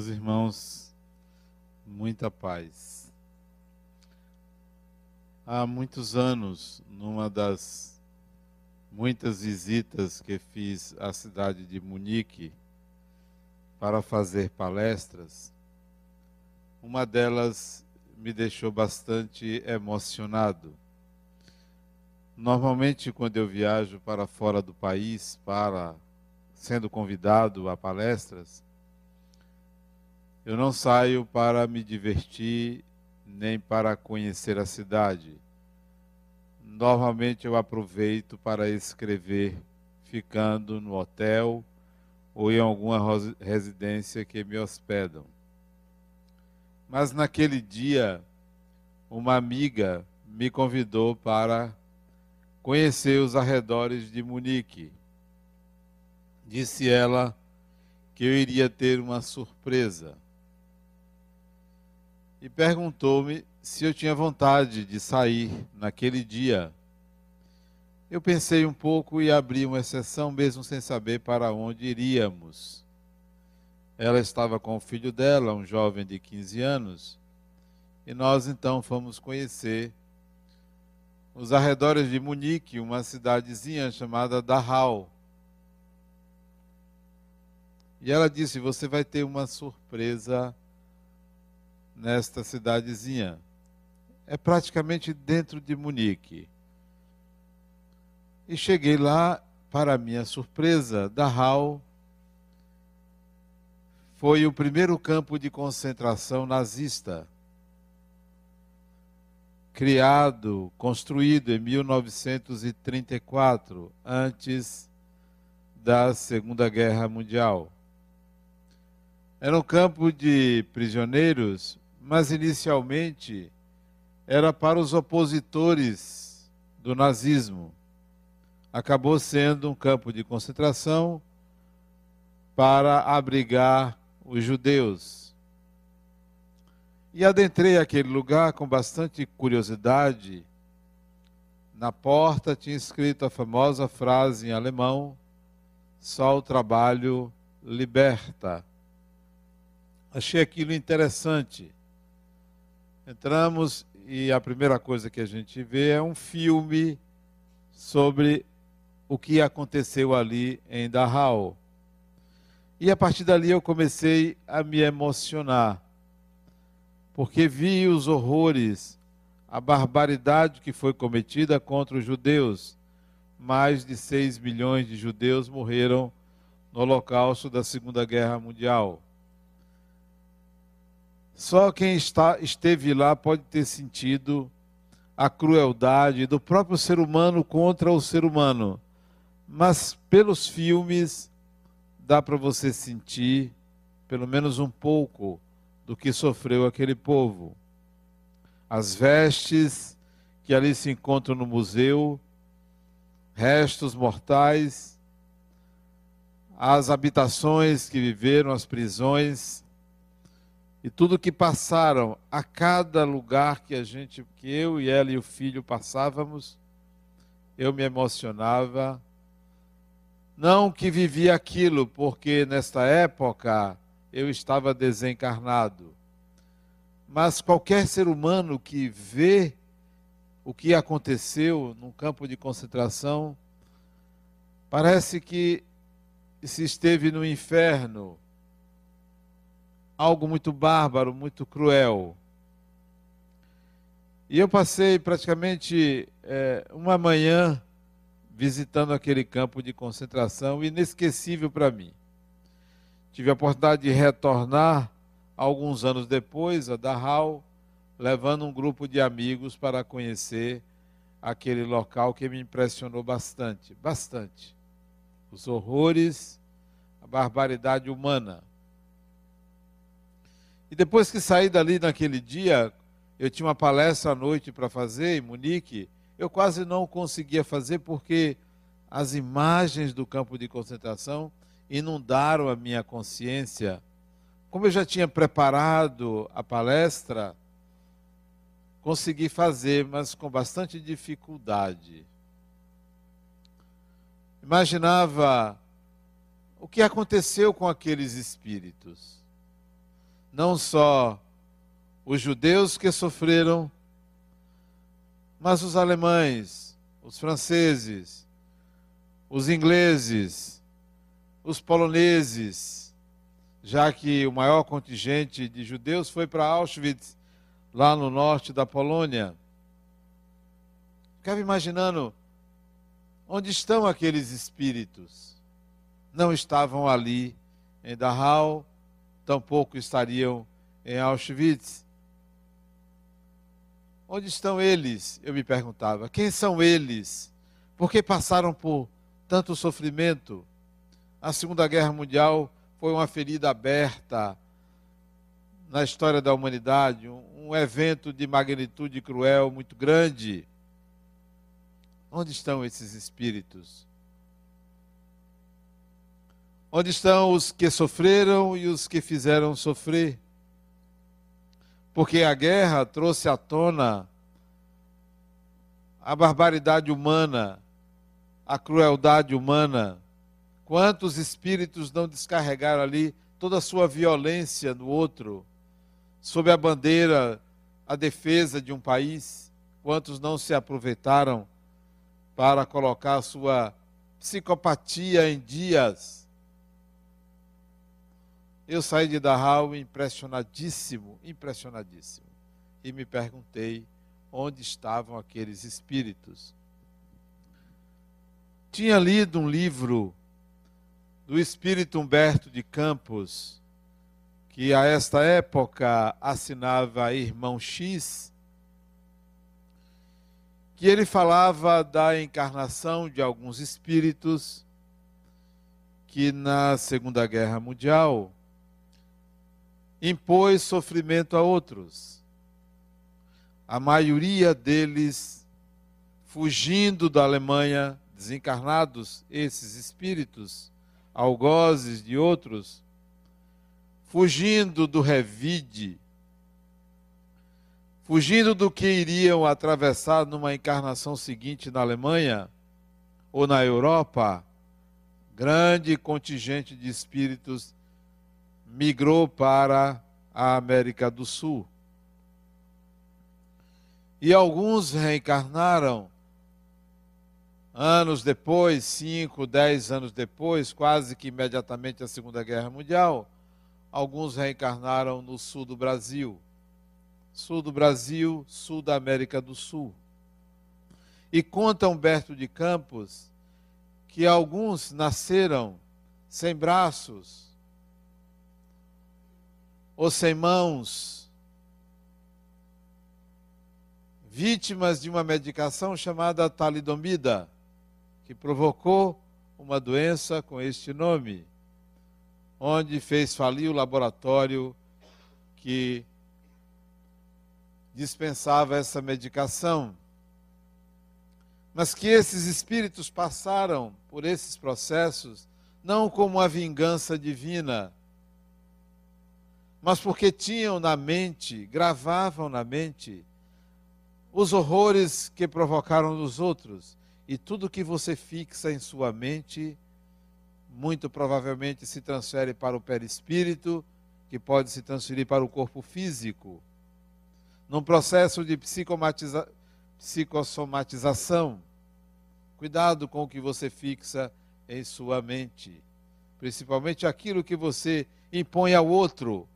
Meus irmãos, muita paz. Há muitos anos, numa das muitas visitas que fiz à cidade de Munique para fazer palestras, uma delas me deixou bastante emocionado. Normalmente, quando eu viajo para fora do país, para sendo convidado a palestras, eu não saio para me divertir nem para conhecer a cidade. Normalmente eu aproveito para escrever, ficando no hotel ou em alguma residência que me hospedam. Mas naquele dia, uma amiga me convidou para conhecer os arredores de Munique. Disse ela que eu iria ter uma surpresa e perguntou-me se eu tinha vontade de sair naquele dia. Eu pensei um pouco e abri uma exceção, mesmo sem saber para onde iríamos. Ela estava com o filho dela, um jovem de 15 anos, e nós então fomos conhecer os arredores de Munique, uma cidadezinha chamada Dachau. E ela disse: Você vai ter uma surpresa nesta cidadezinha. É praticamente dentro de Munique. E cheguei lá, para minha surpresa, Dachau foi o primeiro campo de concentração nazista. Criado, construído em 1934, antes da Segunda Guerra Mundial. Era um campo de prisioneiros mas inicialmente era para os opositores do nazismo. Acabou sendo um campo de concentração para abrigar os judeus. E adentrei aquele lugar com bastante curiosidade. Na porta tinha escrito a famosa frase em alemão: só o trabalho liberta. Achei aquilo interessante. Entramos e a primeira coisa que a gente vê é um filme sobre o que aconteceu ali em Dachau. E a partir dali eu comecei a me emocionar, porque vi os horrores, a barbaridade que foi cometida contra os judeus. Mais de 6 milhões de judeus morreram no holocausto da Segunda Guerra Mundial. Só quem está, esteve lá pode ter sentido a crueldade do próprio ser humano contra o ser humano. Mas pelos filmes dá para você sentir pelo menos um pouco do que sofreu aquele povo. As vestes que ali se encontram no museu, restos mortais, as habitações que viveram, as prisões, e tudo que passaram a cada lugar que a gente, que eu e ela e o filho passávamos, eu me emocionava. Não que vivia aquilo, porque nesta época eu estava desencarnado. Mas qualquer ser humano que vê o que aconteceu num campo de concentração, parece que se esteve no inferno algo muito bárbaro, muito cruel. E eu passei praticamente é, uma manhã visitando aquele campo de concentração, inesquecível para mim. Tive a oportunidade de retornar alguns anos depois a Dachau, levando um grupo de amigos para conhecer aquele local que me impressionou bastante, bastante. Os horrores, a barbaridade humana. E depois que saí dali naquele dia, eu tinha uma palestra à noite para fazer em Munique, eu quase não conseguia fazer porque as imagens do campo de concentração inundaram a minha consciência. Como eu já tinha preparado a palestra, consegui fazer, mas com bastante dificuldade. Imaginava o que aconteceu com aqueles espíritos não só os judeus que sofreram, mas os alemães, os franceses, os ingleses, os poloneses, já que o maior contingente de judeus foi para Auschwitz, lá no norte da Polônia. Ficava imaginando onde estão aqueles espíritos. Não estavam ali em Dachau, tampouco estariam em Auschwitz. Onde estão eles? Eu me perguntava. Quem são eles? Por que passaram por tanto sofrimento? A Segunda Guerra Mundial foi uma ferida aberta na história da humanidade, um, evento de magnitude cruel muito grande. Onde estão esses espíritos? Onde estão os que sofreram e os que fizeram sofrer? Porque a guerra trouxe à tona a barbaridade humana, a crueldade humana. Quantos espíritos não descarregaram ali toda a sua violência no outro, sob a bandeira, a defesa de um país? Quantos não se aproveitaram para colocar a sua psicopatia em dias? Eu saí de Dachau impressionadíssimo, impressionadíssimo. E me perguntei onde estavam aqueles espíritos. Tinha lido um livro do espírito Humberto de Campos, que a esta época assinava Irmão X, que ele falava da encarnação de alguns espíritos que na Segunda Guerra Mundial impôs sofrimento a outros. A maioria deles fugindo da Alemanha, desencarnados, esses espíritos, algozes de outros, fugindo do revide, fugindo do que iriam atravessar numa encarnação seguinte na Alemanha ou na Europa, grande contingente de espíritos migrou para a América do Sul. E alguns reencarnaram anos depois, cinco, dez anos depois, quase que imediatamente a Segunda Guerra Mundial. Alguns reencarnaram no sul do Brasil. Sul do Brasil, sul da América do Sul. E conta Humberto de Campos que alguns nasceram sem braços, ou sem mãos, vítimas de uma medicação chamada talidomida, que provocou uma doença com este nome, onde fez falir o laboratório que dispensava essa medicação. Mas que esses espíritos passaram por esses processos não como uma vingança divina, mas porque tinham na mente, gravavam na mente, os horrores que provocaram nos outros. E tudo que você fixa em sua mente, muito provavelmente se transfere para o perispírito, que pode se transferir para o corpo físico. Num processo de psicossomatização, cuidado com o que você fixa em sua mente, principalmente aquilo que você impõe ao outro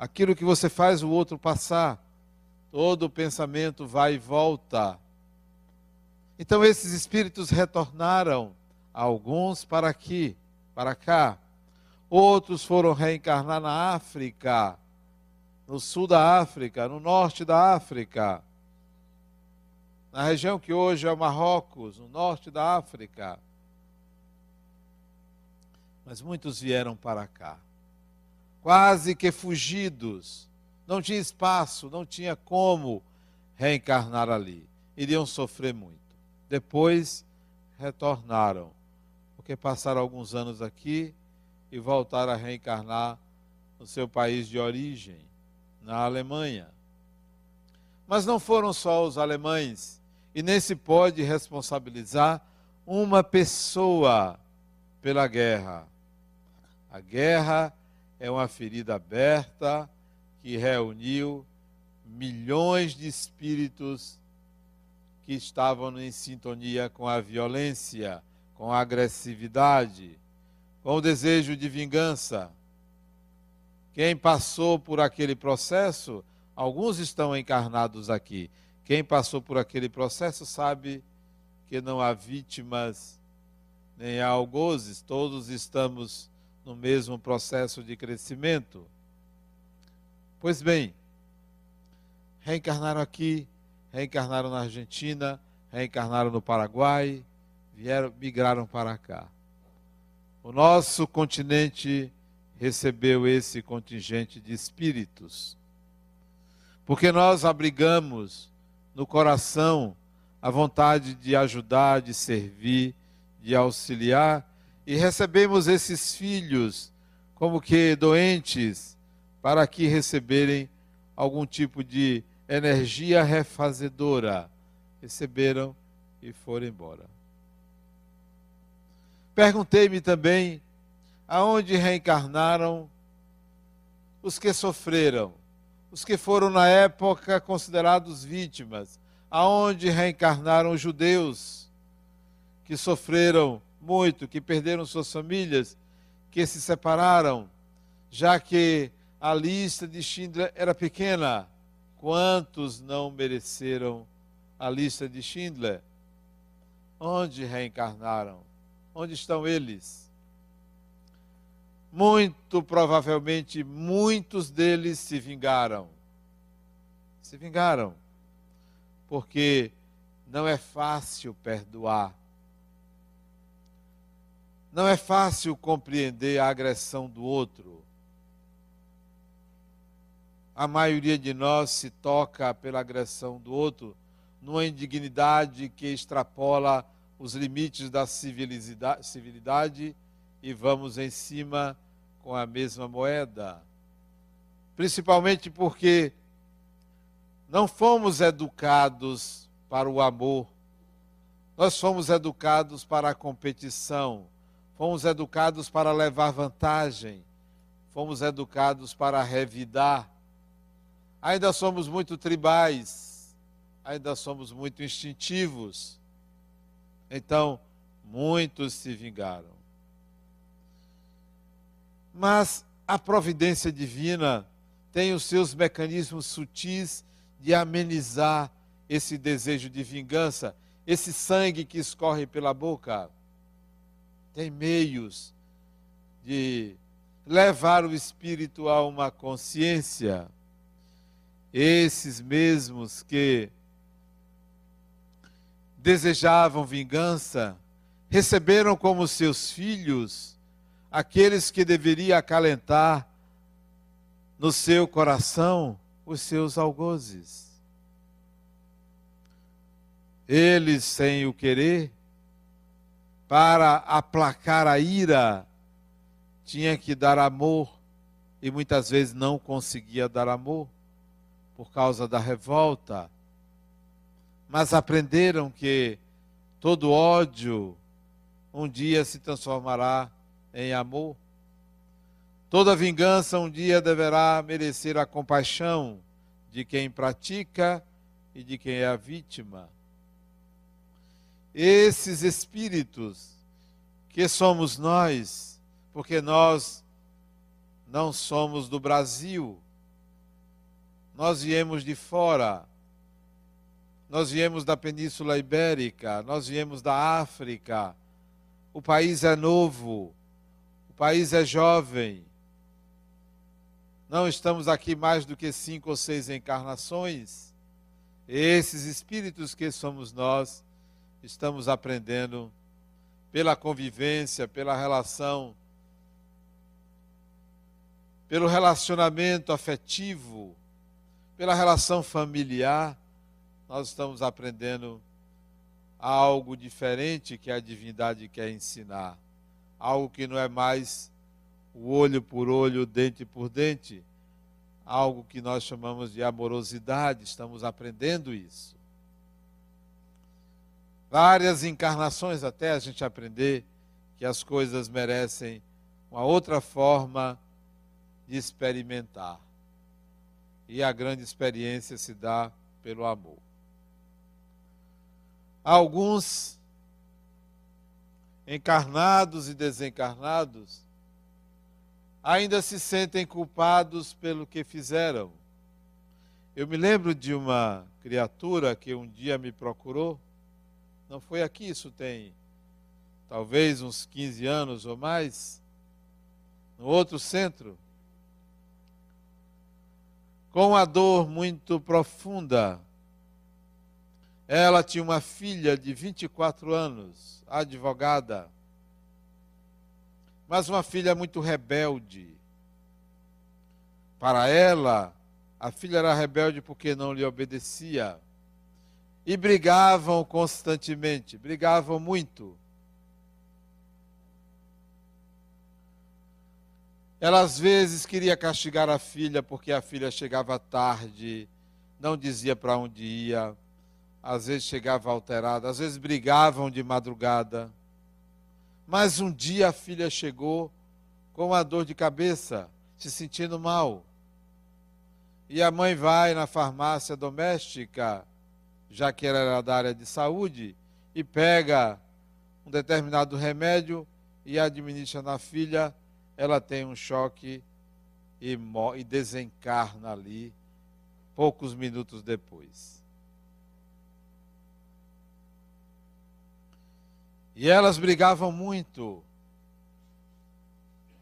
aquilo que você faz o outro passar. Todo pensamento vai e volta. Então esses espíritos retornaram, alguns para aqui, para cá. Outros foram reencarnar na África, no sul da África, no norte da África, na região que hoje é o Marrocos, no norte da África. Mas muitos vieram para cá quase que fugidos. Não tinha espaço, não tinha como reencarnar ali. Iriam sofrer muito. Depois retornaram, porque passaram alguns anos aqui e voltaram a reencarnar no seu país de origem, na Alemanha. Mas não foram só os alemães, e nem se pode responsabilizar uma pessoa pela guerra. A guerra é uma ferida aberta que reuniu milhões de espíritos que estavam em sintonia com a violência, com a agressividade, com o desejo de vingança. Quem passou por aquele processo, alguns estão encarnados aqui. Quem passou por aquele processo sabe que não há vítimas nem há algozes, todos estamos no mesmo processo de crescimento. Pois bem, reencarnaram aqui, reencarnaram na Argentina, reencarnaram no Paraguai, vieram, migraram para cá. O nosso continente recebeu esse contingente de espíritos, porque nós abrigamos no coração a vontade de ajudar, de servir, de auxiliar, e recebemos esses filhos como que doentes, para que receberem algum tipo de energia refazedora. Receberam e foram embora. Perguntei-me também aonde reencarnaram os que sofreram, os que foram na época considerados vítimas, aonde reencarnaram os judeus que sofreram muito, que perderam suas famílias, que se separaram, já que a lista de Schindler era pequena. Quantos não mereceram a lista de Schindler? Onde reencarnaram? Onde estão eles? Muito provavelmente, muitos deles se vingaram. Se vingaram. Porque não é fácil perdoar. Não é fácil compreender a agressão do outro. A maioria de nós se toca pela agressão do outro numa indignidade que extrapola os limites da civilidade e vamos em cima com a mesma moeda. Principalmente porque não fomos educados para o amor, nós fomos educados para a competição, fomos educados para levar vantagem, fomos educados para revidar Ainda somos muito tribais, ainda somos muito instintivos. Então, muitos se vingaram. Mas a providência divina tem os seus mecanismos sutis de amenizar esse desejo de vingança, esse sangue que escorre pela boca. Tem meios de levar o espírito a uma consciência esses mesmos que desejavam vingança, receberam como seus filhos aqueles que deveria acalentar no seu coração os seus algozes. Eles, sem o querer, para aplacar a ira, tinha que dar amor e muitas vezes não conseguia dar amor por causa da revolta, mas aprenderam que todo ódio um dia se transformará em amor. Toda vingança um dia deverá merecer a compaixão de quem pratica e de quem é a vítima. Esses espíritos que somos nós, porque nós não somos do Brasil, nós viemos de fora, nós viemos da Península Ibérica, nós viemos da África. O país é novo, o país é jovem. Não estamos aqui mais do que cinco ou seis encarnações. Esses espíritos que somos nós, estamos aprendendo pela convivência, pela relação, pelo relacionamento afetivo pela relação familiar, nós estamos aprendendo algo diferente que a divindade quer ensinar. Algo que não é mais o olho por olho, o dente por dente. Algo que nós chamamos de amorosidade, estamos aprendendo isso. Várias encarnações até a gente aprender que as coisas merecem uma outra forma de experimentar. E a grande experiência se dá pelo amor. Alguns encarnados e desencarnados ainda se sentem culpados pelo que fizeram. Eu me lembro de uma criatura que um dia me procurou, não foi aqui, isso tem talvez uns 15 anos ou mais, no outro centro, com uma dor muito profunda. Ela tinha uma filha de 24 anos, advogada, mas uma filha muito rebelde. Para ela, a filha era rebelde porque não lhe obedecia. E brigavam constantemente, brigavam muito. Ela às vezes queria castigar a filha porque a filha chegava tarde, não dizia para onde ia, às vezes chegava alterada, às vezes brigavam de madrugada. Mas um dia a filha chegou com uma dor de cabeça, se sentindo mal. E a mãe vai na farmácia doméstica, já que era da área de saúde, e pega um determinado remédio e administra na filha ela tem um choque e, e desencarna ali poucos minutos depois. E elas brigavam muito.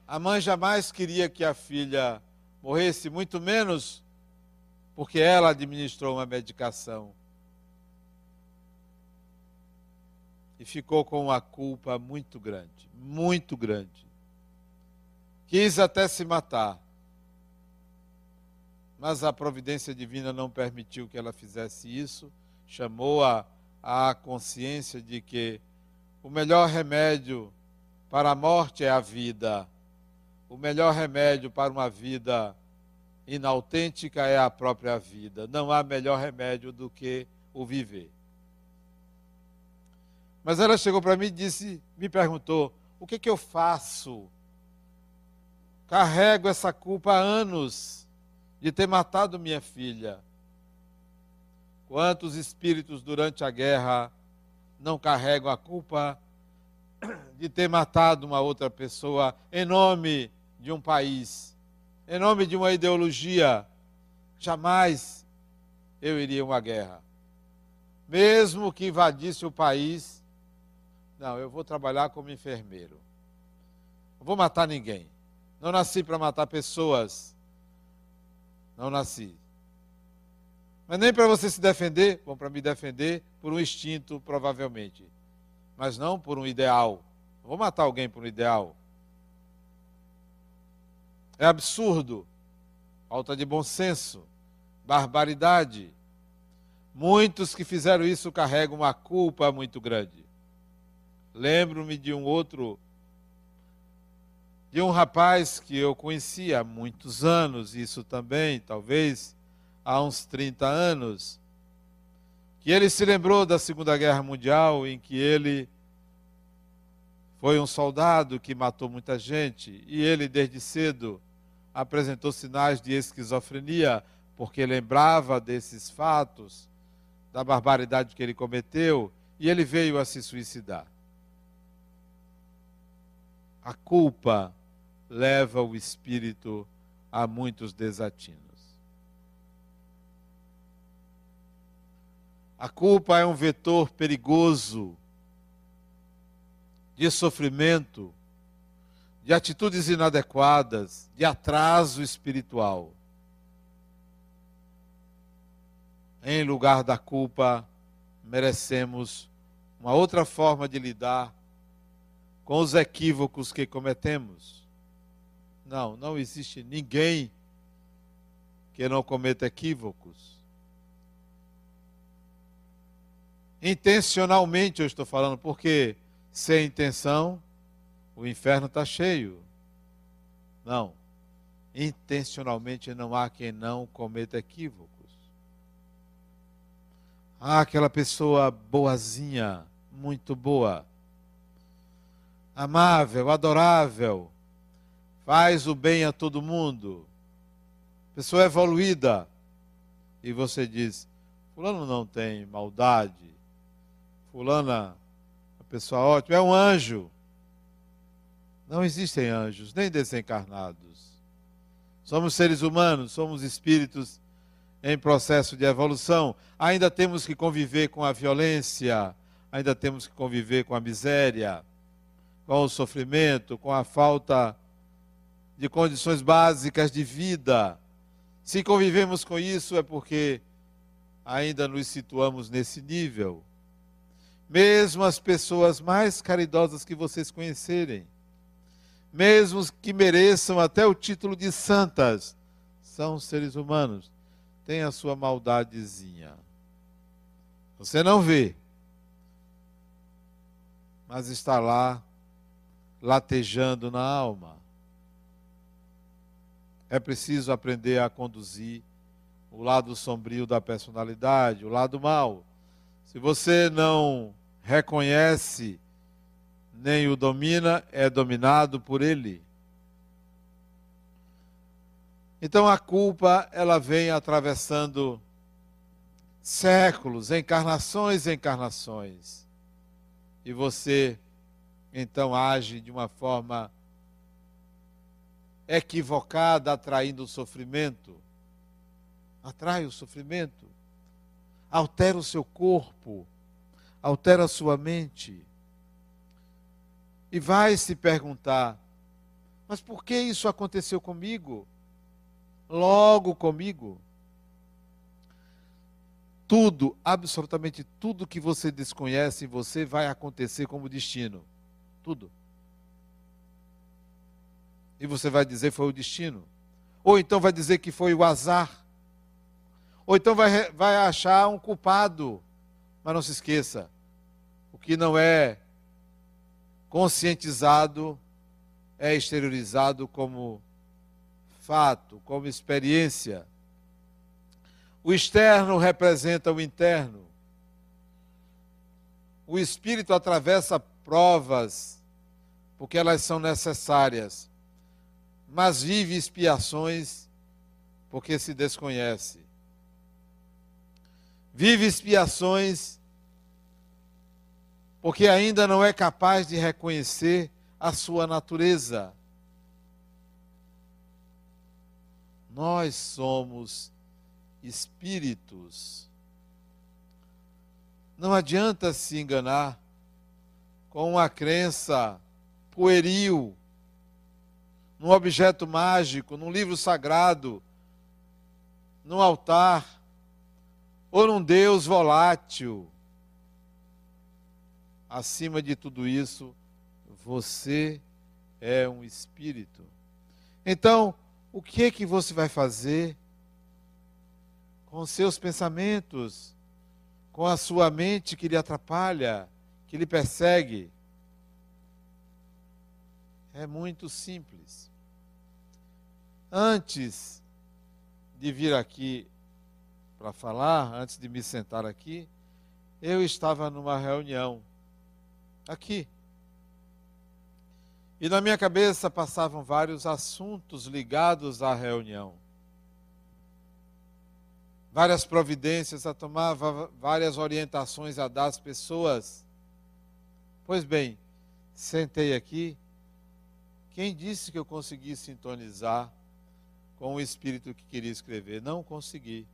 A mãe jamais queria que a filha morresse, muito menos porque ela administrou uma medicação. E ficou com uma culpa muito grande, muito grande. Quis até se matar. Mas a providência divina não permitiu que ela fizesse isso, chamou-a à consciência de que o melhor remédio para a morte é a vida. O melhor remédio para uma vida inautêntica é a própria vida. Não há melhor remédio do que o viver. Mas ela chegou para mim e disse, me perguntou: o que, que eu faço Carrego essa culpa há anos de ter matado minha filha. Quantos espíritos durante a guerra não carregam a culpa de ter matado uma outra pessoa em nome de um país, em nome de uma ideologia? Jamais eu iria a uma guerra. Mesmo que invadisse o país, não, eu vou trabalhar como enfermeiro. Não vou matar ninguém. Não nasci para matar pessoas. Não nasci. Mas nem para você se defender, bom, para me defender por um instinto, provavelmente. Mas não por um ideal. Não vou matar alguém por um ideal. É absurdo. Falta de bom senso. Barbaridade. Muitos que fizeram isso carregam uma culpa muito grande. Lembro-me de um outro de um rapaz que eu conhecia há muitos anos, isso também, talvez há uns 30 anos, que ele se lembrou da Segunda Guerra Mundial, em que ele foi um soldado que matou muita gente, e ele, desde cedo, apresentou sinais de esquizofrenia, porque lembrava desses fatos, da barbaridade que ele cometeu, e ele veio a se suicidar. A culpa leva o espírito a muitos desatinos. A culpa é um vetor perigoso de sofrimento, de atitudes inadequadas, de atraso espiritual. Em lugar da culpa, merecemos uma outra forma de lidar com os equívocos que cometemos. Não, não existe ninguém que não cometa equívocos. Intencionalmente eu estou falando, porque sem intenção o inferno está cheio. Não. Intencionalmente não há quem não cometa equívocos. Ah, aquela pessoa boazinha, muito boa, amável, adorável, faz o bem a todo mundo, pessoa evoluída, e você diz: Fulano não tem maldade, Fulana, a pessoa ótima, é um anjo. Não existem anjos, nem desencarnados. Somos seres humanos, somos espíritos em processo de evolução. Ainda temos que conviver com a violência, ainda temos que conviver com a miséria, com o sofrimento, com a falta de condições básicas de vida. Se convivemos com isso é porque ainda nos situamos nesse nível. Mesmo as pessoas mais caridosas que vocês conhecerem, mesmo que mereçam até o título de santas, são seres humanos, têm a sua maldadezinha. Você não vê, mas está lá latejando na alma. É preciso aprender a conduzir o lado sombrio da personalidade, o lado mal. Se você não reconhece nem o domina, é dominado por ele. Então a culpa, ela vem atravessando séculos, encarnações e encarnações. E você então age de uma forma equivocada, atraindo o sofrimento. Atrai o sofrimento, altera o seu corpo, altera a sua mente. E vai se perguntar: mas por que isso aconteceu comigo? Logo comigo? Tudo, absolutamente tudo que você desconhece em você vai acontecer como destino. Tudo. E você vai dizer foi o destino. Ou então vai dizer que foi o azar. Ou então vai, vai achar um culpado. Mas não se esqueça: o que não é conscientizado é exteriorizado como fato, como experiência. O externo representa o interno. O espírito atravessa provas, porque elas são necessárias, mas vive expiações porque se desconhece. Vive expiações porque ainda não é capaz de reconhecer a sua natureza. Nós somos espíritos. Não adianta se enganar com uma crença pueril, num objeto mágico, num livro sagrado, num altar, ou num Deus volátil. Acima de tudo isso, você é um espírito. Então, o que é que você vai fazer com seus pensamentos, com a sua mente que lhe atrapalha, que lhe persegue? É muito simples. Antes de vir aqui para falar, antes de me sentar aqui, eu estava numa reunião aqui. E na minha cabeça passavam vários assuntos ligados à reunião. Várias providências a tomar, várias orientações a dar às pessoas. Pois bem, sentei aqui. Quem disse que eu consegui sintonizar com o espírito que queria escrever? Não consegui.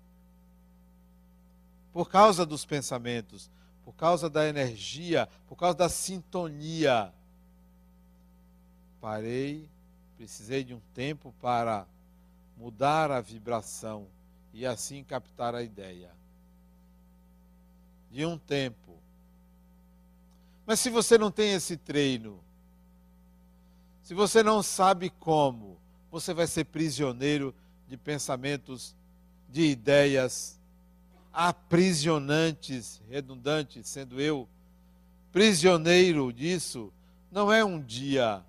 Por causa dos pensamentos, por causa da energia, por causa da sintonia. Parei, precisei de um tempo para mudar a vibração e assim captar a ideia. De um tempo. Mas se você não tem esse treino, se você não sabe como, você vai ser prisioneiro de pensamentos, de ideias aprisionantes, redundantes, sendo eu prisioneiro disso, não é um dia,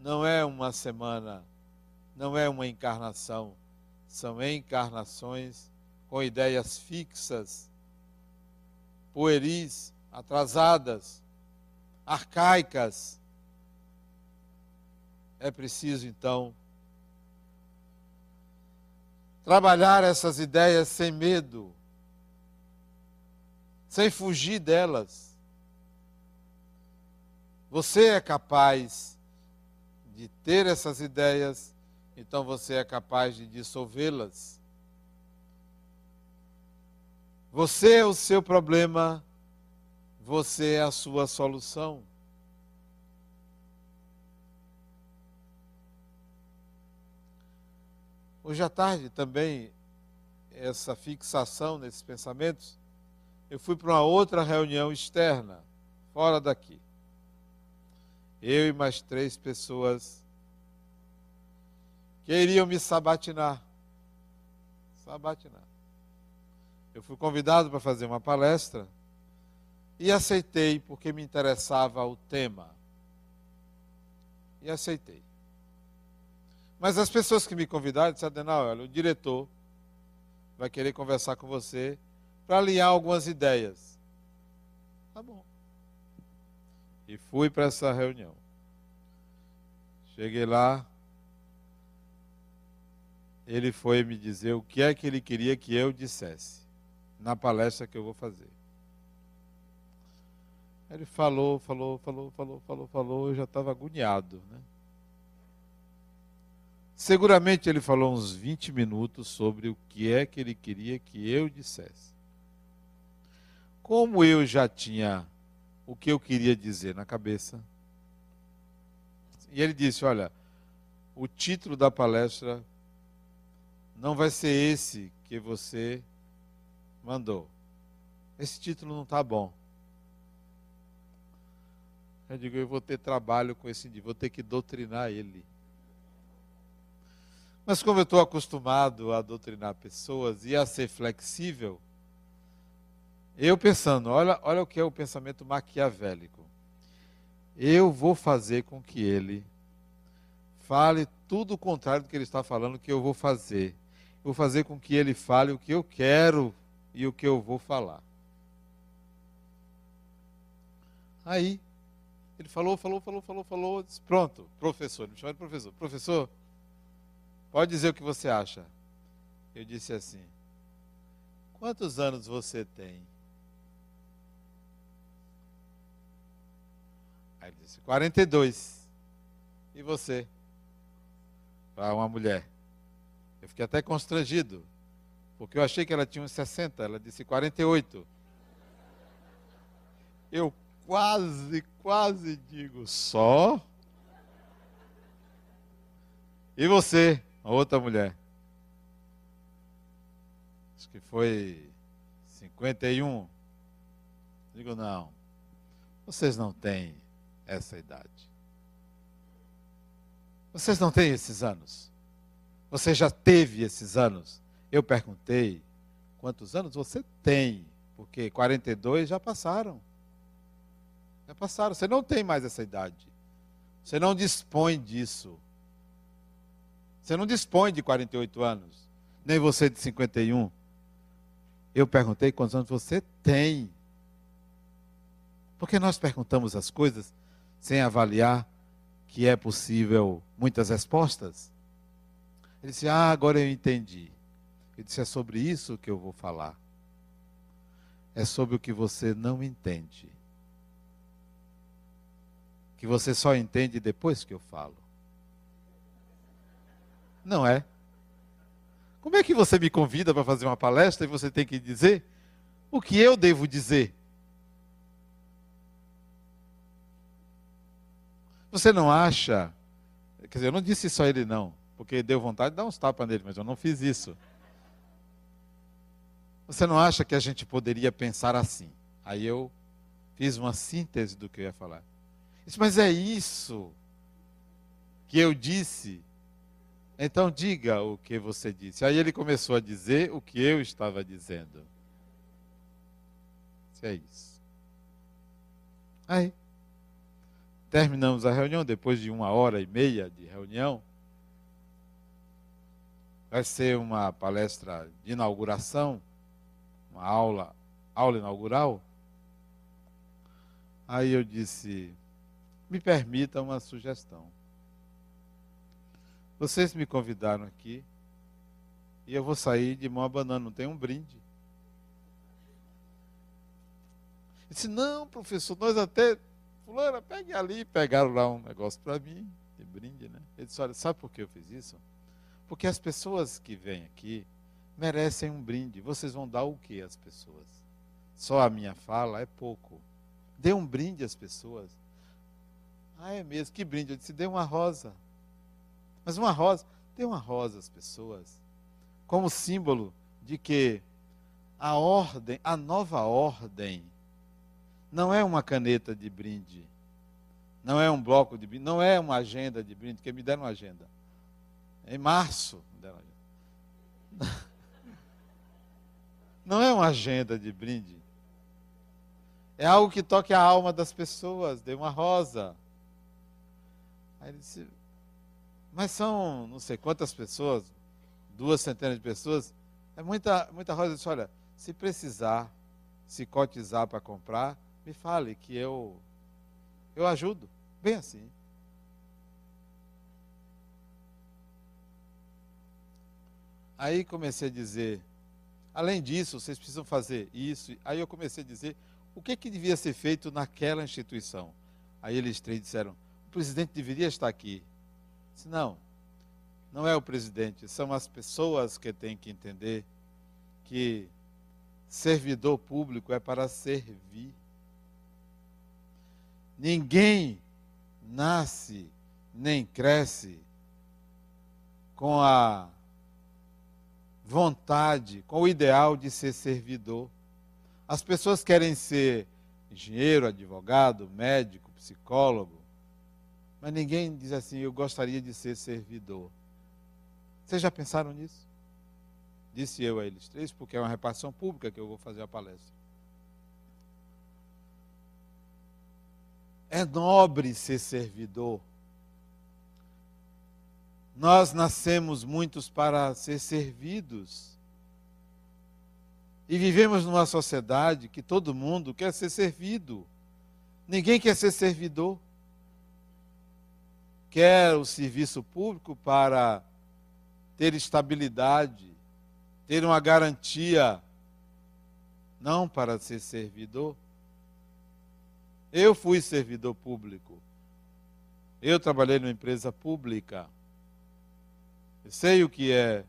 não é uma semana, não é uma encarnação, são encarnações com ideias fixas, pueris, atrasadas, arcaicas. É preciso então trabalhar essas ideias sem medo, sem fugir delas. Você é capaz de ter essas ideias, então você é capaz de dissolvê-las. Você é o seu problema, você é a sua solução. Hoje à tarde também, essa fixação nesses pensamentos, eu fui para uma outra reunião externa, fora daqui. Eu e mais três pessoas queriam me sabatinar. Sabatinar. Eu fui convidado para fazer uma palestra e aceitei porque me interessava o tema. E aceitei. Mas as pessoas que me convidaram disseram, não, olha, o diretor vai querer conversar com você para alinhar algumas ideias. Tá bom. E fui para essa reunião. Cheguei lá, ele foi me dizer o que é que ele queria que eu dissesse na palestra que eu vou fazer. Ele falou, falou, falou, falou, falou, falou, eu já estava agoniado, né? Seguramente ele falou uns 20 minutos sobre o que é que ele queria que eu dissesse. Como eu já tinha o que eu queria dizer na cabeça, e ele disse: Olha, o título da palestra não vai ser esse que você mandou. Esse título não está bom. Eu digo, eu vou ter trabalho com esse vou ter que doutrinar ele. Mas como eu estou acostumado a doutrinar pessoas e a ser flexível, eu pensando, olha, olha o que é o pensamento maquiavélico. Eu vou fazer com que ele fale tudo o contrário do que ele está falando que eu vou fazer. Vou fazer com que ele fale o que eu quero e o que eu vou falar. Aí, ele falou, falou, falou, falou, falou, disse, pronto, professor, me chamou de professor. Professor, pode dizer o que você acha. Eu disse assim, quantos anos você tem? Aí ele disse, 42. E você? Para uma mulher. Eu fiquei até constrangido, porque eu achei que ela tinha uns 60, ela disse 48. Eu quase, quase digo só. E você, a outra mulher? Acho que foi 51. Digo, não. Vocês não têm essa idade. Vocês não têm esses anos. Você já teve esses anos. Eu perguntei, quantos anos você tem? Porque 42 já passaram. Já passaram. Você não tem mais essa idade. Você não dispõe disso. Você não dispõe de 48 anos. Nem você de 51. Eu perguntei quantos anos você tem. Porque nós perguntamos as coisas sem avaliar que é possível muitas respostas. Ele disse: Ah, agora eu entendi. Ele disse: É sobre isso que eu vou falar. É sobre o que você não entende que você só entende depois que eu falo. Não é? Como é que você me convida para fazer uma palestra e você tem que dizer o que eu devo dizer? Você não acha? Quer dizer, eu não disse só ele não, porque deu vontade de dar uns tapas nele, mas eu não fiz isso. Você não acha que a gente poderia pensar assim? Aí eu fiz uma síntese do que eu ia falar. Disse, mas é isso que eu disse. Então diga o que você disse. Aí ele começou a dizer o que eu estava dizendo. Isso é isso. Aí, terminamos a reunião, depois de uma hora e meia de reunião. Vai ser uma palestra de inauguração, uma aula, aula inaugural. Aí eu disse, me permita uma sugestão. Vocês me convidaram aqui E eu vou sair de mão abanando, não tem um brinde. Ele disse, não, professor, nós até. Fulana, pegue ali, pegaram lá um negócio para mim, de brinde, né? Ele disse, olha, sabe por que eu fiz isso? Porque as pessoas que vêm aqui merecem um brinde. Vocês vão dar o que às pessoas? Só a minha fala é pouco. Dê um brinde às pessoas. Ah, é mesmo, que brinde? Eu disse, dê uma rosa. Mas uma rosa, dê uma rosa às pessoas. Como símbolo de que a ordem, a nova ordem, não é uma caneta de brinde. Não é um bloco de brinde, não é uma agenda de brinde, porque me deram uma agenda. Em março, me deram uma agenda. Não é uma agenda de brinde. É algo que toque a alma das pessoas. Dê uma rosa. Aí ele disse, mas são não sei quantas pessoas, duas centenas de pessoas. É muita, muita rosa. Disse, olha, se precisar, se cotizar para comprar, me fale que eu, eu ajudo. Bem assim. Aí comecei a dizer, além disso, vocês precisam fazer isso. Aí eu comecei a dizer o que, que devia ser feito naquela instituição? Aí eles três disseram: o presidente deveria estar aqui. Disse, não, não é o presidente, são as pessoas que têm que entender que servidor público é para servir. Ninguém nasce nem cresce com a vontade, com o ideal de ser servidor. As pessoas querem ser engenheiro, advogado, médico, psicólogo, mas ninguém diz assim: eu gostaria de ser servidor. Vocês já pensaram nisso? Disse eu a eles três, porque é uma repartição pública que eu vou fazer a palestra. É nobre ser servidor. Nós nascemos muitos para ser servidos. E vivemos numa sociedade que todo mundo quer ser servido. Ninguém quer ser servidor. Quer o serviço público para ter estabilidade, ter uma garantia, não para ser servidor. Eu fui servidor público. Eu trabalhei numa empresa pública. Eu sei o que é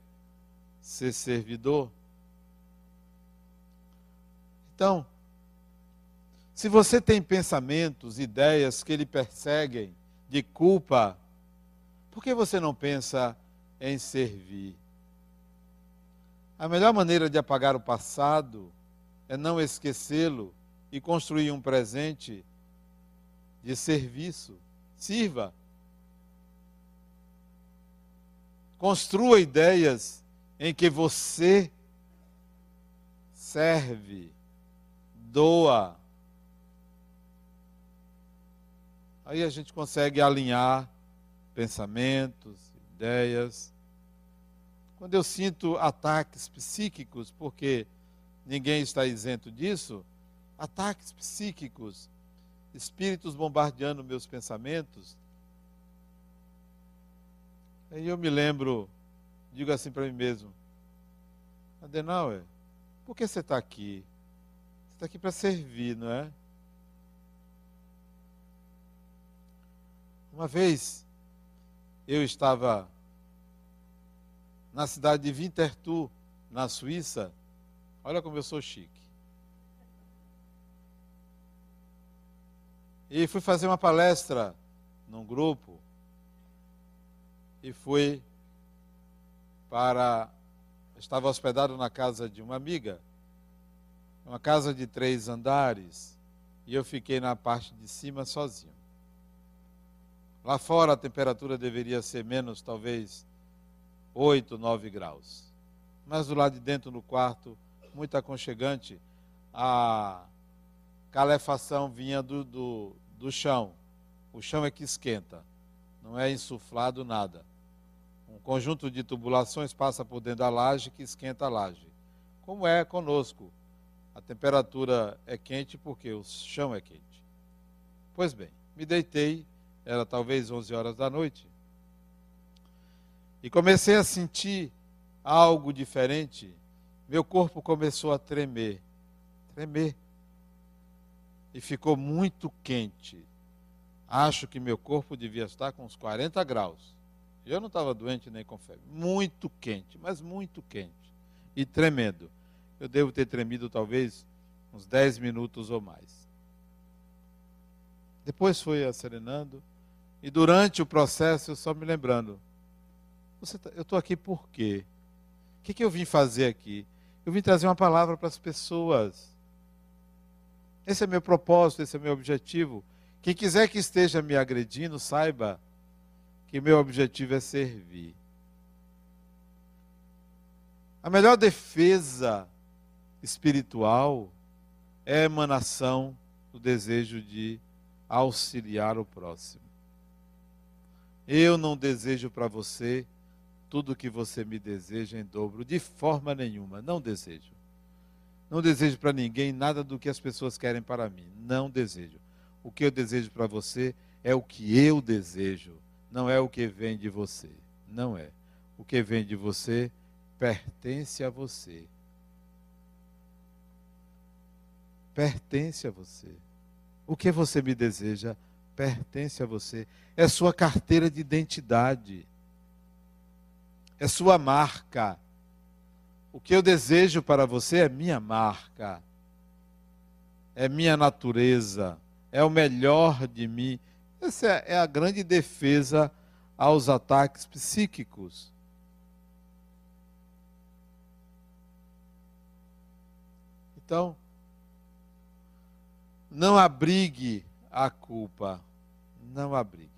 ser servidor. Então, se você tem pensamentos, ideias que lhe perseguem de culpa, por que você não pensa em servir? A melhor maneira de apagar o passado é não esquecê-lo e construir um presente de serviço. Sirva. Construa ideias em que você serve doa. Aí a gente consegue alinhar pensamentos, ideias. Quando eu sinto ataques psíquicos, porque ninguém está isento disso, ataques psíquicos, espíritos bombardeando meus pensamentos. Aí eu me lembro, digo assim para mim mesmo: Adenauer, por que você está aqui? está aqui para servir, não é? Uma vez eu estava na cidade de Winterthur, na Suíça. Olha como eu sou chique. E fui fazer uma palestra num grupo. E fui para. Estava hospedado na casa de uma amiga uma casa de três andares, e eu fiquei na parte de cima sozinho. Lá fora a temperatura deveria ser menos, talvez 8, 9 graus. Mas do lado de dentro no quarto, muito aconchegante, a calefação vinha do, do, do chão. O chão é que esquenta, não é insuflado nada. Um conjunto de tubulações passa por dentro da laje que esquenta a laje. Como é conosco a temperatura é quente porque o chão é quente. Pois bem, me deitei, era talvez 11 horas da noite, e comecei a sentir algo diferente, meu corpo começou a tremer. Tremer. E ficou muito quente. Acho que meu corpo devia estar com uns 40 graus. Eu não estava doente nem com febre. Muito quente, mas muito quente. E tremendo. Eu devo ter tremido talvez uns 10 minutos ou mais. Depois foi acerenando. E durante o processo, eu só me lembrando: tá, eu estou aqui por quê? O que, que eu vim fazer aqui? Eu vim trazer uma palavra para as pessoas. Esse é meu propósito, esse é meu objetivo. Quem quiser que esteja me agredindo, saiba que meu objetivo é servir. A melhor defesa espiritual é a emanação do desejo de auxiliar o próximo. Eu não desejo para você tudo que você me deseja em dobro, de forma nenhuma, não desejo. Não desejo para ninguém nada do que as pessoas querem para mim, não desejo. O que eu desejo para você é o que eu desejo, não é o que vem de você. Não é. O que vem de você pertence a você. Pertence a você. O que você me deseja pertence a você. É sua carteira de identidade. É sua marca. O que eu desejo para você é minha marca. É minha natureza é o melhor de mim. Essa é a grande defesa aos ataques psíquicos. Então, não abrigue a culpa. Não abrigue.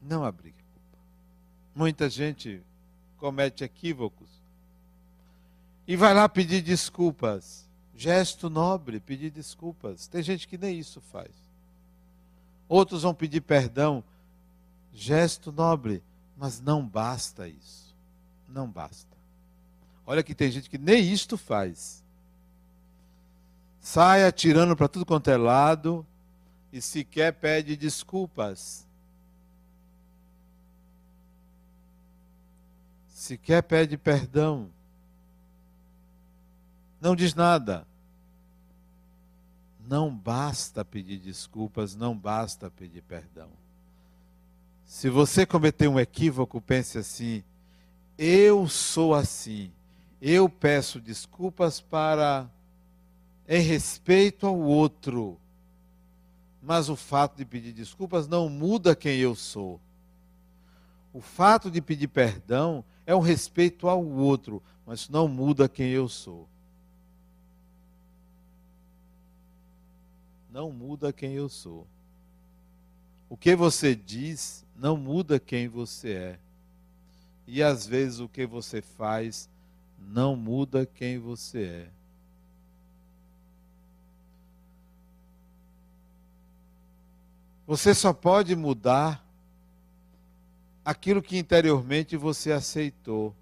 Não abrigue a culpa. Muita gente comete equívocos e vai lá pedir desculpas. Gesto nobre, pedir desculpas. Tem gente que nem isso faz. Outros vão pedir perdão. Gesto nobre, mas não basta isso. Não basta. Olha que tem gente que nem isto faz. Sai atirando para tudo quanto é lado e sequer pede desculpas. Sequer pede perdão não diz nada. Não basta pedir desculpas, não basta pedir perdão. Se você cometer um equívoco, pense assim: eu sou assim, eu peço desculpas para em respeito ao outro. Mas o fato de pedir desculpas não muda quem eu sou. O fato de pedir perdão é um respeito ao outro, mas não muda quem eu sou. não muda quem eu sou. O que você diz não muda quem você é. E às vezes o que você faz não muda quem você é. Você só pode mudar aquilo que interiormente você aceitou.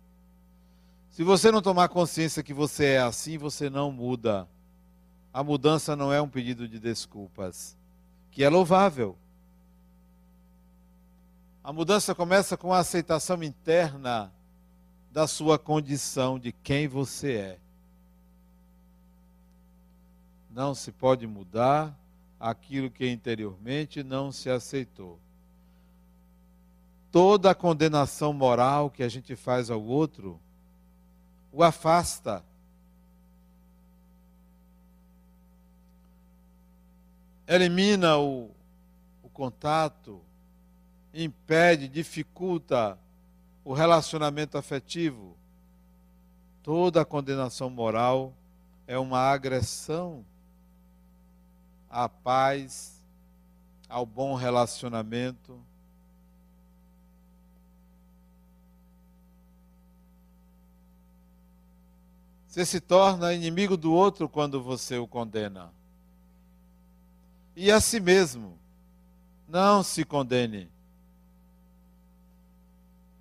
Se você não tomar consciência que você é assim, você não muda a mudança não é um pedido de desculpas, que é louvável. A mudança começa com a aceitação interna da sua condição, de quem você é. Não se pode mudar aquilo que interiormente não se aceitou. Toda a condenação moral que a gente faz ao outro o afasta elimina o, o contato, impede, dificulta o relacionamento afetivo. Toda a condenação moral é uma agressão à paz, ao bom relacionamento. Você se torna inimigo do outro quando você o condena e a si mesmo. Não se condene.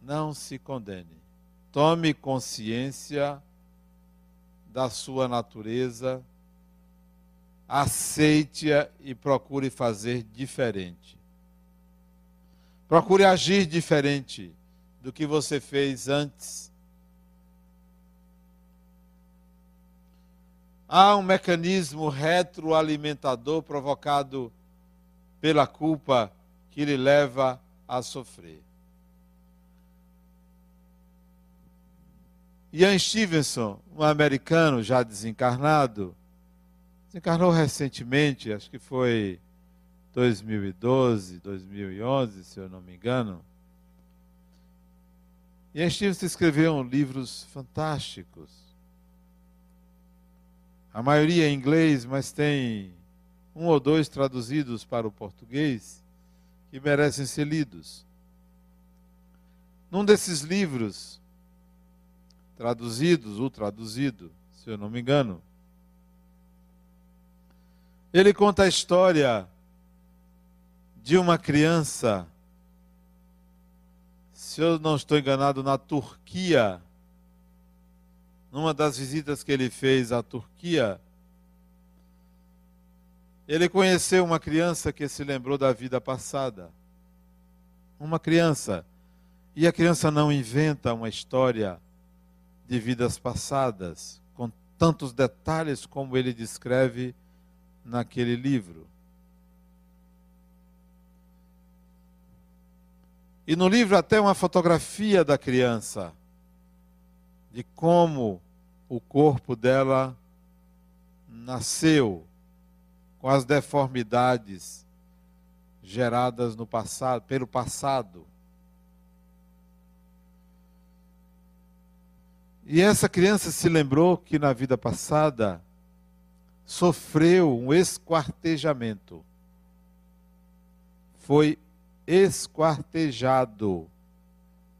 Não se condene. Tome consciência da sua natureza, aceite-a e procure fazer diferente. Procure agir diferente do que você fez antes. Há um mecanismo retroalimentador provocado pela culpa que lhe leva a sofrer. Ian Stevenson, um americano já desencarnado, desencarnou recentemente, acho que foi 2012, 2011, se eu não me engano. Ian Stevenson escreveu livros fantásticos. A maioria em inglês, mas tem um ou dois traduzidos para o português que merecem ser lidos. Num desses livros, traduzidos, ou traduzido, se eu não me engano, ele conta a história de uma criança, se eu não estou enganado, na Turquia, numa das visitas que ele fez à Turquia, ele conheceu uma criança que se lembrou da vida passada. Uma criança. E a criança não inventa uma história de vidas passadas, com tantos detalhes como ele descreve naquele livro. E no livro até uma fotografia da criança, de como o corpo dela nasceu com as deformidades geradas no passado, pelo passado. E essa criança se lembrou que na vida passada sofreu um esquartejamento. Foi esquartejado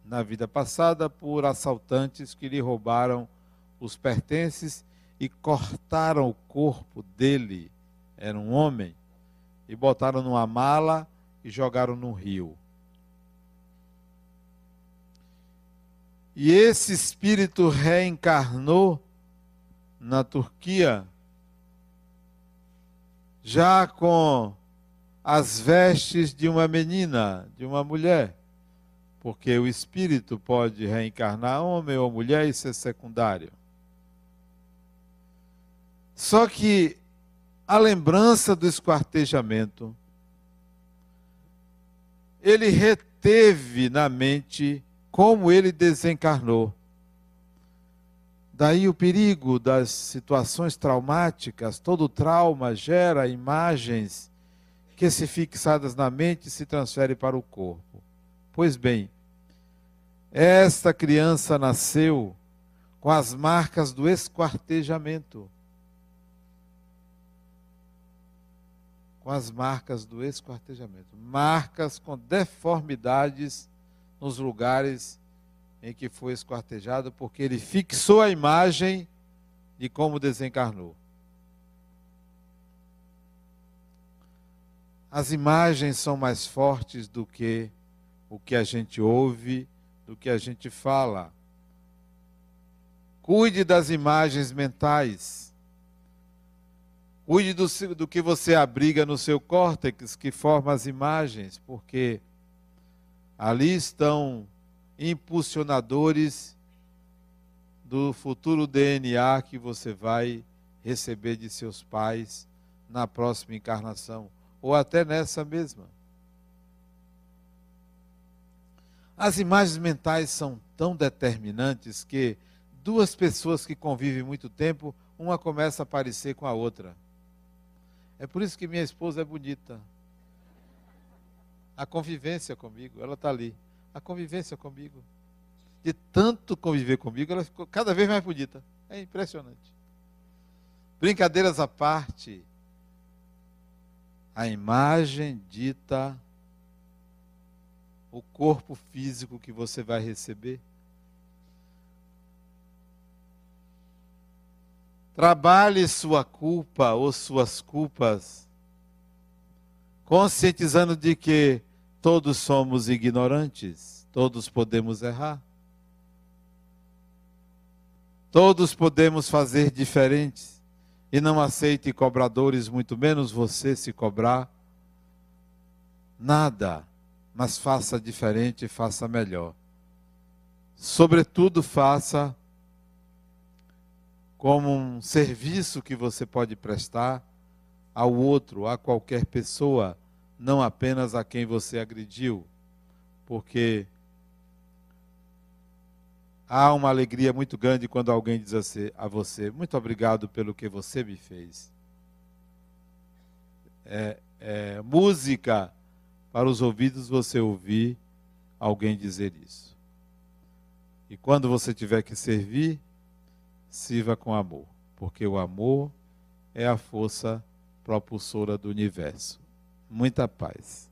na vida passada por assaltantes que lhe roubaram os pertences e cortaram o corpo dele era um homem, e botaram numa mala e jogaram no rio. E esse espírito reencarnou na Turquia, já com as vestes de uma menina, de uma mulher. Porque o espírito pode reencarnar homem ou mulher, isso é secundário. Só que a lembrança do esquartejamento, ele reteve na mente como ele desencarnou. Daí o perigo das situações traumáticas, todo trauma gera imagens que, se fixadas na mente, se transferem para o corpo. Pois bem, esta criança nasceu com as marcas do esquartejamento. com as marcas do esquartejamento. Marcas com deformidades nos lugares em que foi esquartejado, porque ele fixou a imagem de como desencarnou. As imagens são mais fortes do que o que a gente ouve, do que a gente fala. Cuide das imagens mentais. Cuide do, do que você abriga no seu córtex, que forma as imagens, porque ali estão impulsionadores do futuro DNA que você vai receber de seus pais na próxima encarnação, ou até nessa mesma. As imagens mentais são tão determinantes que duas pessoas que convivem muito tempo, uma começa a parecer com a outra. É por isso que minha esposa é bonita. A convivência comigo, ela está ali. A convivência comigo. De tanto conviver comigo, ela ficou cada vez mais bonita. É impressionante. Brincadeiras à parte, a imagem dita o corpo físico que você vai receber. Trabalhe sua culpa ou suas culpas, conscientizando de que todos somos ignorantes, todos podemos errar. Todos podemos fazer diferentes. E não aceite cobradores, muito menos você se cobrar. Nada, mas faça diferente, faça melhor. sobretudo, faça como um serviço que você pode prestar ao outro, a qualquer pessoa, não apenas a quem você agrediu, porque há uma alegria muito grande quando alguém diz assim a você: Muito obrigado pelo que você me fez. É, é, música para os ouvidos você ouvir alguém dizer isso. E quando você tiver que servir, sirva com amor, porque o amor é a força propulsora do universo. Muita paz.